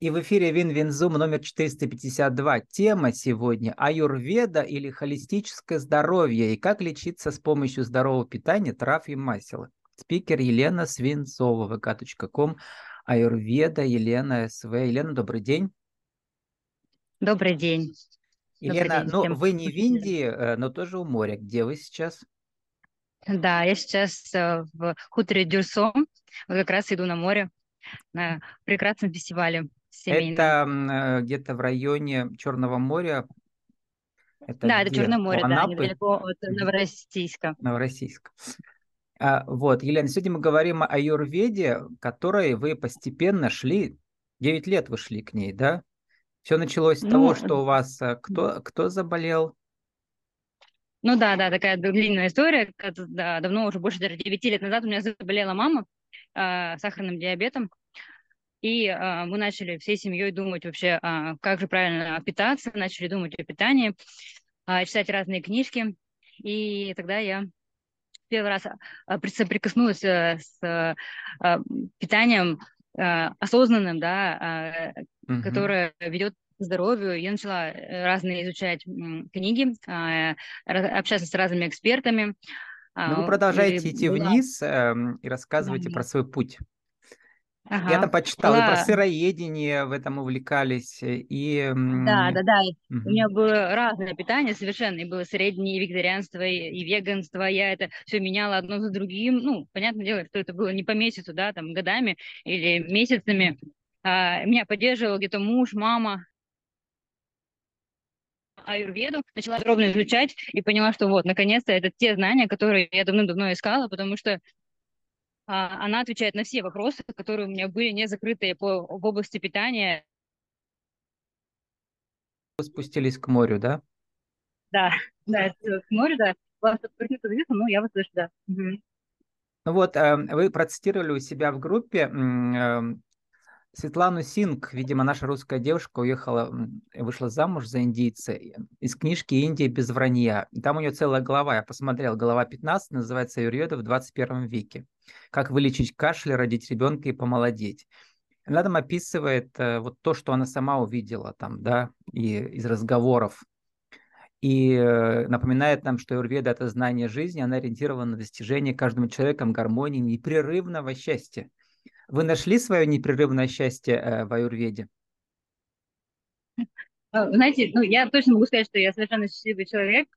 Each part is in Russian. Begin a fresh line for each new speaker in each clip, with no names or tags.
И в эфире Win-Win Zoom номер 452. Тема сегодня – аюрведа или холистическое здоровье и как лечиться с помощью здорового питания, трав и масел. Спикер Елена Свинцова, vk.com, аюрведа, Елена СВ. Елена, добрый день.
Добрый день.
Елена, добрый день ну вы не в Индии, э, но тоже у моря. Где вы сейчас?
Да, я сейчас э, в хуторе Дюрсо, как раз иду на море на прекрасном фестивале
семейном. Это э, где-то в районе Черного моря.
Это да, где? это Черное море, да, недалеко от Новороссийска.
Новороссийска. А, вот, Елена, сегодня мы говорим о Юрведе, которой вы постепенно шли, 9 лет вы шли к ней, да? Все началось с ну, того, что у вас э, кто, кто заболел?
Ну да, да, такая длинная история. Да, давно, уже больше даже 9 лет назад у меня заболела мама э, сахарным диабетом. И э, мы начали всей семьей думать вообще, э, как же правильно питаться, начали думать о питании, э, читать разные книжки. И тогда я первый раз соприкоснулась э, с э, питанием э, осознанным, да, угу. которое ведет к здоровью. Я начала разные изучать книги, общаться с разными экспертами.
Ну, вы продолжаете и, идти была... вниз и рассказывайте да. про свой путь. Ага. Я там почитал, была... и про сыроедение в этом увлекались, и...
Да, да, да. Угу. У меня было разное питание совершенно, и было среднее, и вегетарианство, и, и веганство, я это все меняла одно за другим, ну, понятное дело, что это было не по месяцу, да, там, годами или месяцами. А, меня поддерживал где-то муж, мама, аюрведу, начала подробно изучать и поняла, что вот, наконец-то, это те знания, которые я давным-давно искала, потому что а, она отвечает на все вопросы, которые у меня были не закрытые по, в области питания.
Вы спустились к морю, да?
Да, да, к морю, да. Вас открыто видно, но я вас слышу, да. Угу.
Ну вот, э, вы процитировали у себя в группе э, Светлану Синг, видимо, наша русская девушка уехала, вышла замуж за индийца из книжки «Индия без вранья». Там у нее целая глава, я посмотрел, глава 15, называется «Юрьеда в 21 веке» как вылечить кашель, родить ребенка и помолодеть. Она там описывает э, вот то, что она сама увидела там, да, и из разговоров. И э, напоминает нам, что Юрведа – это знание жизни, она ориентирована на достижение каждым человеком гармонии, непрерывного счастья. Вы нашли свое непрерывное счастье э, в Аюрведе?
Знаете, ну, я точно могу сказать, что я совершенно счастливый человек,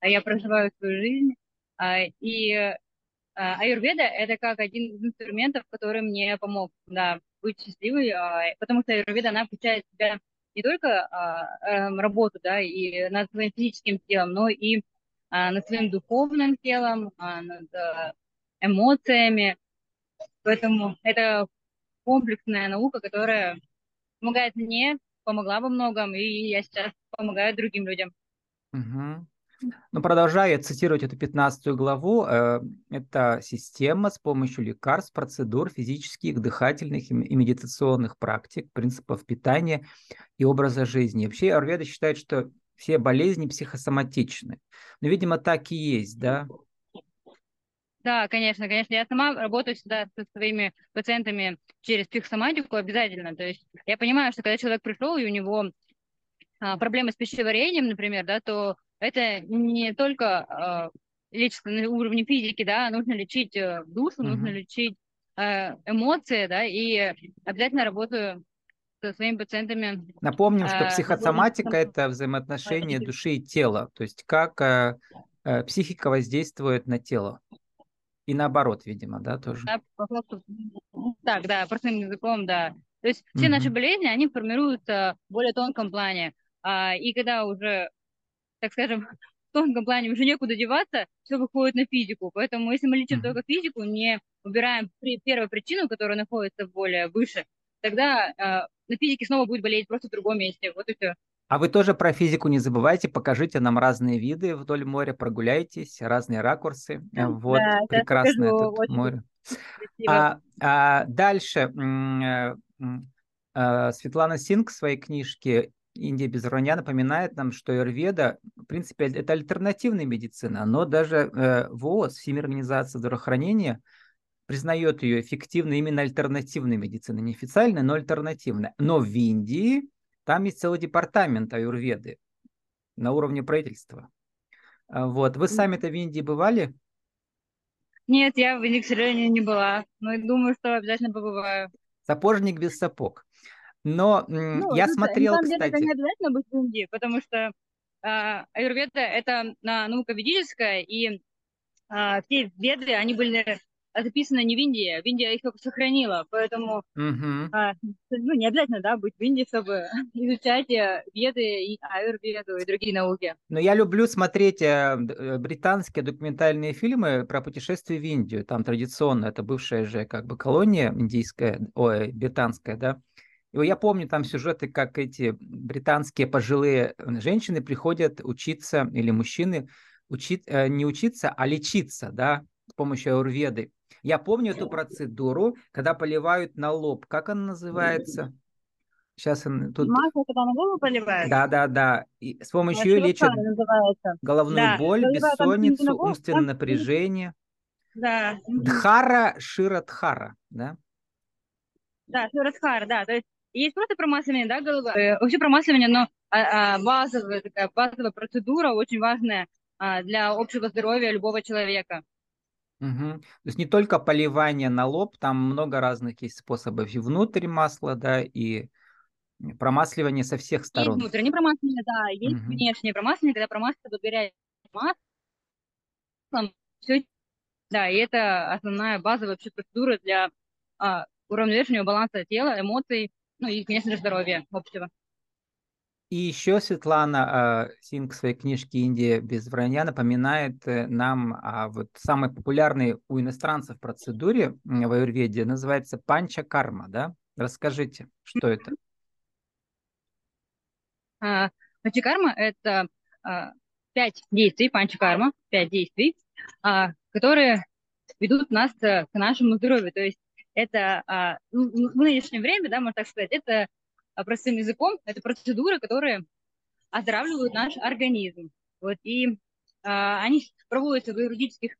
а я проживаю свою жизнь, а, и а, аюрведа – это как один из инструментов, который мне помог да, быть счастливой, а, потому что аюрведа, она включает в себя не только а, эм, работу да, и над своим физическим телом, но и над своим духовным телом, над эмоциями. Поэтому это комплексная наука, которая помогает мне, помогла во многом, и я сейчас помогаю другим людям.
Угу. Но продолжая цитировать эту 15 главу, э, это система с помощью лекарств, процедур, физических, дыхательных и медитационных практик, принципов питания и образа жизни. вообще Арведа считает, что все болезни психосоматичны. Но, видимо, так и есть, да?
Да, конечно, конечно. Я сама работаю всегда со своими пациентами через психосоматику обязательно. То есть я понимаю, что когда человек пришел, и у него а, проблемы с пищеварением, например, да, то это не только э, лечится на уровне физики, да, нужно лечить э, душу, uh-huh. нужно лечить э, эмоции, да, и обязательно работаю со своими пациентами.
Напомним, что психосоматика – это взаимоотношение души и тела, то есть как э, психика воздействует на тело. И наоборот, видимо, да, тоже. Да,
так, да, простым языком, да. То есть все угу. наши болезни, они формируются в более тонком плане. А, и когда уже так скажем, в тонком плане уже некуда деваться, все выходит на физику. Поэтому если мы лечим mm-hmm. только физику, не убираем при, первую причину, которая находится более выше, тогда э, на физике снова будет болеть просто в другом месте. Вот и все.
А вы тоже про физику не забывайте, покажите нам разные виды вдоль моря, прогуляйтесь, разные ракурсы. Вот, да, прекрасно это море. А, а дальше э, э, Светлана Синг в своей книжке Индия без вранья напоминает нам, что Аюрведа, в принципе, это альтернативная медицина, но даже э, ВОЗ, Всемирная организация здравоохранения, признает ее эффективной именно альтернативной медициной, не официальной, но альтернативной. Но в Индии там есть целый департамент аюрведы на уровне правительства. А, вот. Вы сами-то в Индии бывали?
Нет, я в Индии, к сожалению, не была. Но думаю, что обязательно побываю.
Сапожник без сапог. Но ну, я смотрел, на самом деле,
это не обязательно быть в Индии, потому что э, аюрведа – это э, наука ведическая, и э, все веды, они были записаны не в Индии, а в Индии их только сохранила, поэтому uh-huh. а, ну, не обязательно да, быть в Индии, чтобы изучать э, веды, и аюрведу и другие науки.
Но я люблю смотреть э, э, британские документальные фильмы про путешествия в Индию. Там традиционно, это бывшая же как бы колония индийская, ой, британская, да. И я помню там сюжеты, как эти британские пожилые женщины приходят учиться, или мужчины, учить, не учиться, а лечиться, да, с помощью аюрведы. Я помню эту процедуру, когда поливают на лоб. Как она называется? Сейчас тут...
Масло, когда на голову поливают?
Да, да, да. И с помощью ее лечат головную да. боль, бессонницу, голову, умственное там... напряжение.
Да.
Дхара Ширадхара, да?
Да, Ширадхара, да. То есть есть просто промасливание, да, головы. Э, вообще промасливание, но а, а, базовая такая базовая процедура, очень важная а, для общего здоровья любого человека.
Угу. То есть не только поливание на лоб, там много разных есть способов. И внутрь масла, да, и промасливание со всех сторон.
Есть внутреннее промасливание, да, есть угу. внешнее промасливание, когда промасливают горячим маслом. Все, да, и это основная базовая вообще процедура для а, уравновешивания баланса тела, эмоций, ну и, конечно же, здоровья общего.
И еще Светлана Синг в своей книжке «Индия без вранья» напоминает э, нам о вот самой популярной у иностранцев процедуре в аюрведе, называется панча-карма, да? Расскажите, что это?
А, панча-карма – это а, пять действий, панча-карма, пять действий, а, которые ведут нас э, к нашему здоровью. То есть это ну, в нынешнее время, да, можно так сказать, это а, простым языком, это процедуры, которые оздоравливают наш организм. Вот, и а, они проводятся в юридических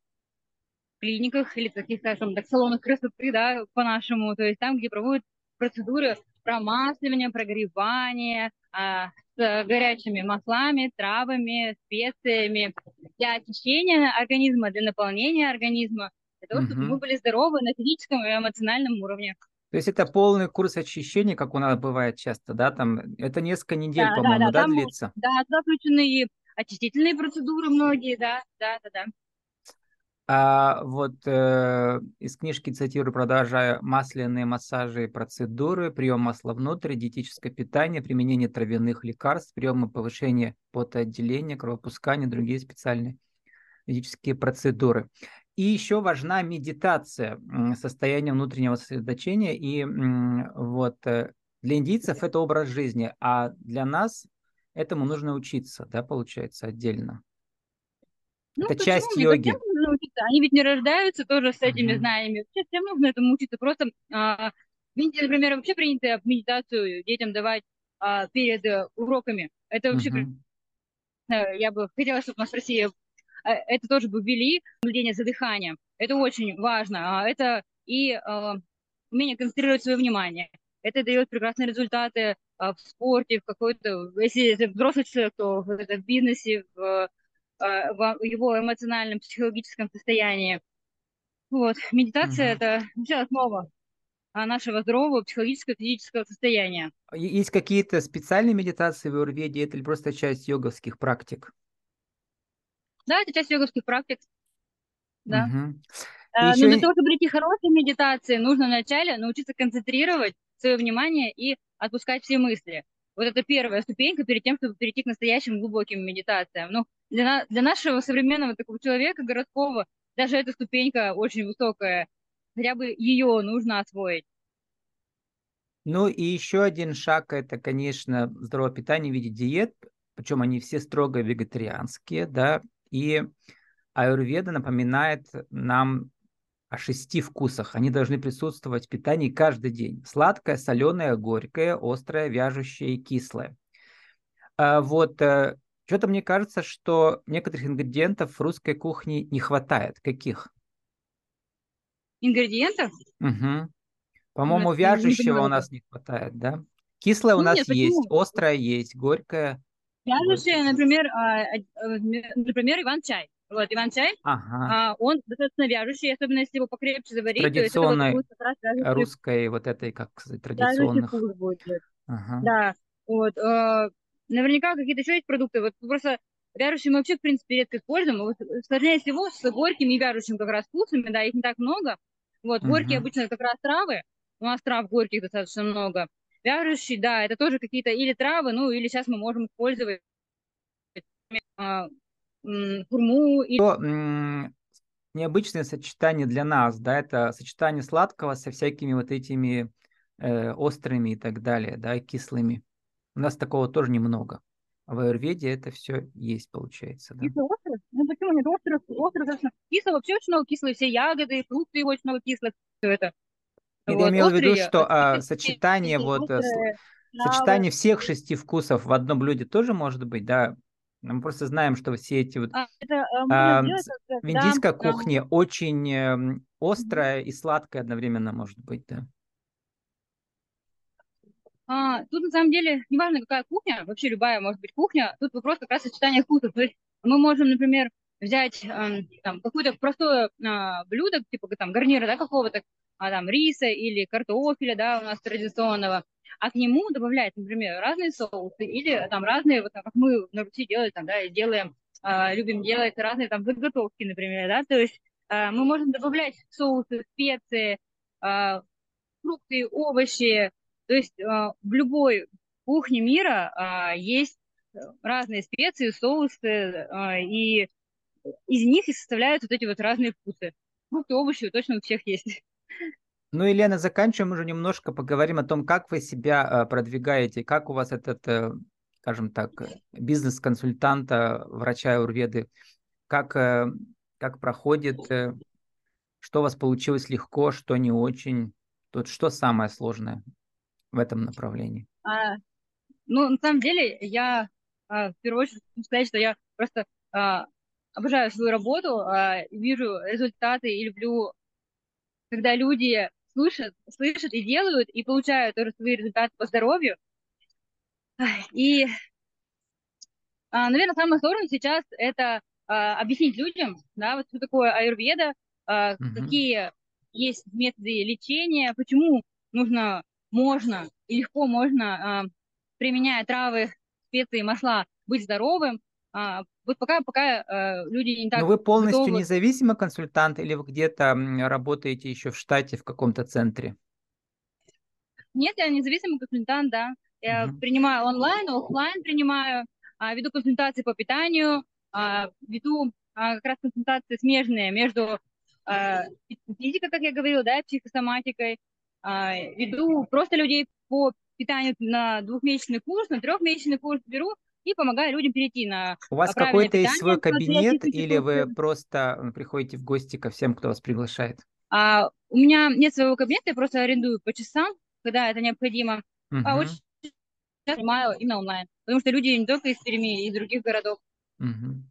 клиниках или таких, скажем так, салонах красоты, да, по-нашему, то есть там, где проводят процедуры промасливания, прогревания, а, с горячими маслами, травами, специями для очищения организма, для наполнения организма, для того, чтобы мы были здоровы на физическом и эмоциональном уровне.
То есть это полный курс очищения, как у нас бывает часто, да? Там это несколько недель, да, по-моему, да, да, да, длится?
Да, включены очистительные процедуры многие, да, да, да, да.
А вот э, из книжки цитирую, продолжая, масляные массажи и процедуры, прием масла внутрь, диетическое питание, применение травяных лекарств, приемы повышения потоотделения, кровопускания, другие специальные физические процедуры. И еще важна медитация, состояние внутреннего сосредоточения. И вот э, для индийцев это образ жизни, а для нас этому нужно учиться, да, получается, отдельно.
Ну, это почему? часть йоги. Они ведь не рождаются тоже с этими mm-hmm. знаниями. Вообще всем нужно этому учиться. Просто а, в Индии, например, вообще принято медитацию детям давать а, перед а, уроками. Это вообще mm-hmm. я бы хотела, чтобы у нас в России Э, это тоже бы ввели, наблюдение за дыханием. Это очень важно. А это и э, умение концентрировать свое внимание. Это дает прекрасные результаты в спорте, в какой-то, если это взрослый человек, то это в бизнесе, в, в его эмоциональном, психологическом состоянии. Вот. Медитация mm-hmm. это вообще основа нашего здорового психологического, физического состояния.
Есть какие-то специальные медитации в Юрведе, это или просто часть йоговских практик?
Да, это часть йоговских практик. Да. Угу. Но еще... для того, чтобы прийти хорошей медитации, нужно вначале научиться концентрировать свое внимание и отпускать все мысли. Вот это первая ступенька перед тем, чтобы перейти к настоящим глубоким медитациям. Ну, для, для нашего современного такого человека, городского, даже эта ступенька очень высокая. Хотя бы ее нужно освоить.
Ну и еще один шаг – это, конечно, здоровое питание в виде диет, причем они все строго вегетарианские, да, и аюрведа напоминает нам о шести вкусах. Они должны присутствовать в питании каждый день. Сладкое, соленое, горькое, острое, вяжущее и кислое. А вот э, что-то мне кажется, что некоторых ингредиентов в русской кухне не хватает. Каких?
ингредиентов.
Угу. По-моему, вяжущего у нас не хватает, да? Кислое ну, у нас нет, есть, почему? острое есть, горькое.
Вяжущее, например, а, а, например, Иван-чай. Вот, Иван-чай, ага. а, он достаточно вяжущий, особенно если его покрепче заварить.
Традиционной вот русской, вот этой, как сказать, традиционных. Будет.
Ага. Да, вот. Э, наверняка какие-то еще есть продукты. Вот просто вяжущие мы вообще, в принципе, редко используем. Вот, сложнее всего с горькими и вяжущими как раз вкусами, да, их не так много. Вот, горькие обычно как раз травы, у нас трав горьких достаточно много. Вяжущие, да, это тоже какие-то или травы, ну, или сейчас мы можем использовать а, хурму. И...
То, необычное сочетание для нас, да, это сочетание сладкого со всякими вот этими э, острыми и так далее, да, кислыми. У нас такого тоже немного. А в аюрведе это все есть, получается. Да?
Кислый? Ну почему нет? Острый, острый достаточно. Кислый вообще очень много кислый, все ягоды, фрукты очень много кислых, все это.
Вот, я имел в виду, что а, сочетание вот э, сочетание всех шести вкусов в одном блюде тоже может быть, да? Мы просто знаем, что все эти вот а, это, а, делать, в индийской да, кухне да. очень э, острая и сладкая одновременно может быть, да?
А, тут на самом деле неважно какая кухня, вообще любая может быть кухня, тут вопрос как раз сочетания вкусов. То есть мы можем, например, взять э, там какое-то простое э, блюдо, типа там гарнира, да, какого-то, а, там риса или картофеля, да, у нас традиционного, а к нему добавлять, например, разные соусы или там разные, вот как мы на Руси делаем, там, да, делаем, э, любим делать разные там заготовки, например, да, то есть э, мы можем добавлять соусы, специи, э, фрукты, овощи, то есть а, в любой кухне мира а, есть разные специи, соусы, а, и из них и составляют вот эти вот разные вкусы. Фрукты, овощи точно у всех есть.
Ну, Елена, заканчиваем уже немножко, поговорим о том, как вы себя продвигаете, как у вас этот, э, скажем так, бизнес-консультанта, врача Урведы, как, э, как проходит, э, что у вас получилось легко, что не очень, тут что самое сложное? в этом направлении? А,
ну, на самом деле, я а, в первую очередь хочу сказать, что я просто а, обожаю свою работу, а, вижу результаты и люблю, когда люди слышат, слышат и делают, и получают тоже свои результаты по здоровью. И, а, наверное, самое сложное сейчас это а, объяснить людям, да, вот что такое аюрведа, угу. какие есть методы лечения, почему нужно можно и легко можно, применяя травы, специи, масла, быть здоровым. Э, вот пока, пока э, люди не так...
Но вы полностью готовы... независимый консультант или вы где-то работаете еще в штате в каком-то центре?
Нет, я независимый консультант, да. Я угу. принимаю онлайн, офлайн принимаю, а, веду консультации по питанию, а, веду а, как раз консультации смежные между а, физикой, как я говорила, да, психосоматикой, а, веду просто людей по питанию на двухмесячный курс, на трехмесячный курс беру и помогаю людям перейти на
У вас какой-то есть свой кабинет или вы просто приходите в гости ко всем, кто вас приглашает?
А, у меня нет своего кабинета, я просто арендую по часам, когда это необходимо. Угу. А очень снимаю именно онлайн, потому что люди не только из Перми, из других городов.
Угу.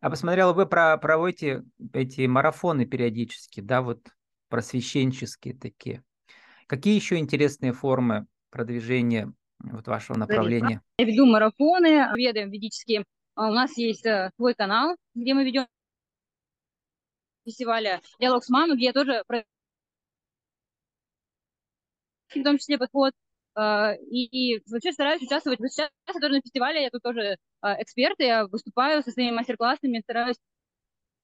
А посмотрела, вы про, проводите эти марафоны периодически, да, вот просвещенческие такие. Какие еще интересные формы продвижения вот вашего направления?
Я веду марафоны, ведаем ведические. А у нас есть э, свой канал, где мы ведем фестиваля «Диалог с мамой», где я тоже в том числе подход. А, и, вообще стараюсь участвовать. Сейчас я тоже на фестивале, я тут тоже а, эксперт, я выступаю со своими мастер-классами, стараюсь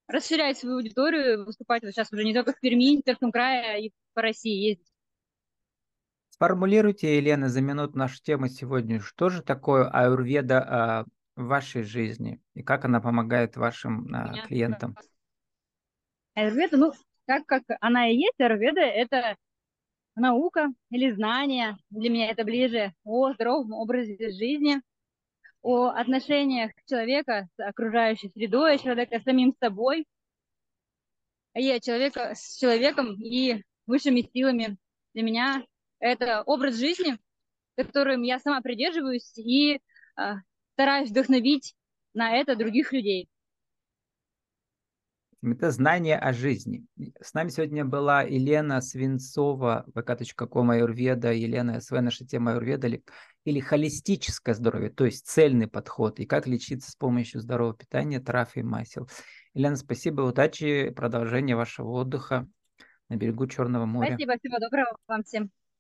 расширять свою аудиторию, выступать вот сейчас уже не только в Перми, в Пермском крае, а и по России ездить.
Сформулируйте, Елена, за минуту нашу тему сегодня. Что же такое аюрведа а, в вашей жизни и как она помогает вашим а, клиентам?
Аюрведа, ну, так как она и есть, аюрведа – это наука или знание, для меня это ближе, о здоровом образе жизни, о отношениях человека с окружающей средой, человека с самим собой, и человека с человеком и высшими силами. Для меня это образ жизни, которым я сама придерживаюсь и э, стараюсь вдохновить на это других людей.
Это знание о жизни. С нами сегодня была Елена Свинцова, vk.com Аюрведа, Елена СВ, наша тема Аюрведа или, или холистическое здоровье, то есть цельный подход и как лечиться с помощью здорового питания, трав и масел. Елена, спасибо, удачи, продолжения вашего отдыха на берегу Черного моря.
Спасибо, всего доброго вам всем.